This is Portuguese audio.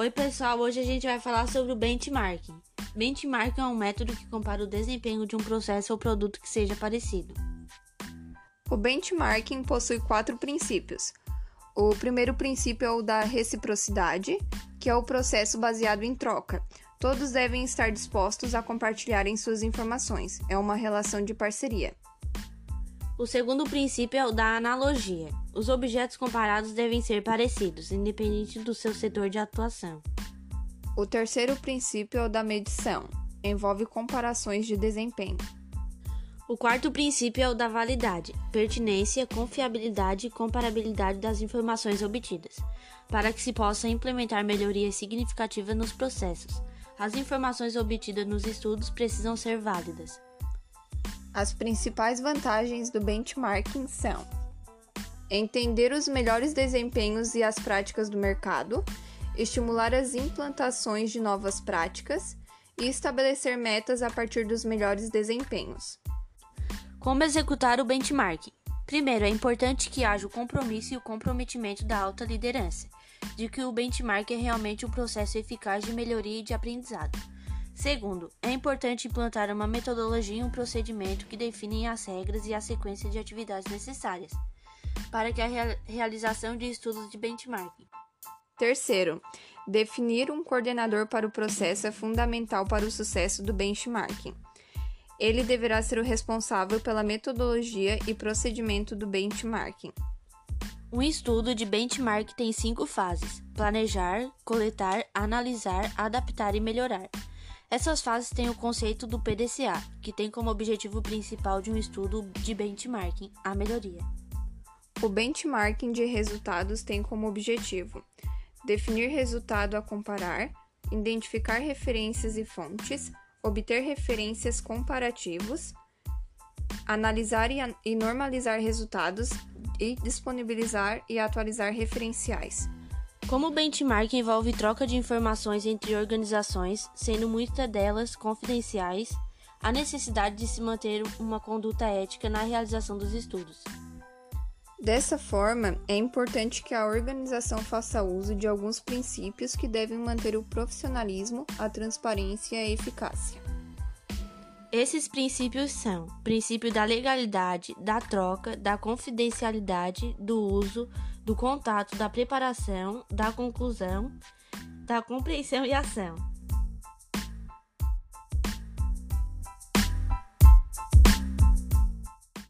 Oi, pessoal. Hoje a gente vai falar sobre o benchmarking. Benchmarking é um método que compara o desempenho de um processo ou produto que seja parecido. O benchmarking possui quatro princípios. O primeiro princípio é o da reciprocidade, que é o processo baseado em troca. Todos devem estar dispostos a compartilharem suas informações. É uma relação de parceria. O segundo princípio é o da analogia. Os objetos comparados devem ser parecidos, independente do seu setor de atuação. O terceiro princípio é o da medição. Envolve comparações de desempenho. O quarto princípio é o da validade, pertinência, confiabilidade e comparabilidade das informações obtidas, para que se possa implementar melhorias significativas nos processos. As informações obtidas nos estudos precisam ser válidas. As principais vantagens do benchmarking são entender os melhores desempenhos e as práticas do mercado, estimular as implantações de novas práticas e estabelecer metas a partir dos melhores desempenhos. Como executar o benchmarking? Primeiro, é importante que haja o compromisso e o comprometimento da alta liderança, de que o benchmark é realmente um processo eficaz de melhoria e de aprendizado. Segundo, é importante implantar uma metodologia e um procedimento que definem as regras e a sequência de atividades necessárias para que a realização de estudos de benchmarking. Terceiro, definir um coordenador para o processo é fundamental para o sucesso do benchmarking. Ele deverá ser o responsável pela metodologia e procedimento do benchmarking. Um estudo de benchmark tem cinco fases: planejar, coletar, analisar, adaptar e melhorar. Essas fases têm o conceito do PDCA, que tem como objetivo principal de um estudo de benchmarking a melhoria. O benchmarking de resultados tem como objetivo definir resultado a comparar, identificar referências e fontes, obter referências comparativos, analisar e normalizar resultados e disponibilizar e atualizar referenciais. Como o benchmark envolve troca de informações entre organizações, sendo muitas delas confidenciais, há necessidade de se manter uma conduta ética na realização dos estudos. Dessa forma, é importante que a organização faça uso de alguns princípios que devem manter o profissionalismo, a transparência e a eficácia. Esses princípios são: princípio da legalidade, da troca, da confidencialidade, do uso, do contato, da preparação, da conclusão, da compreensão e ação.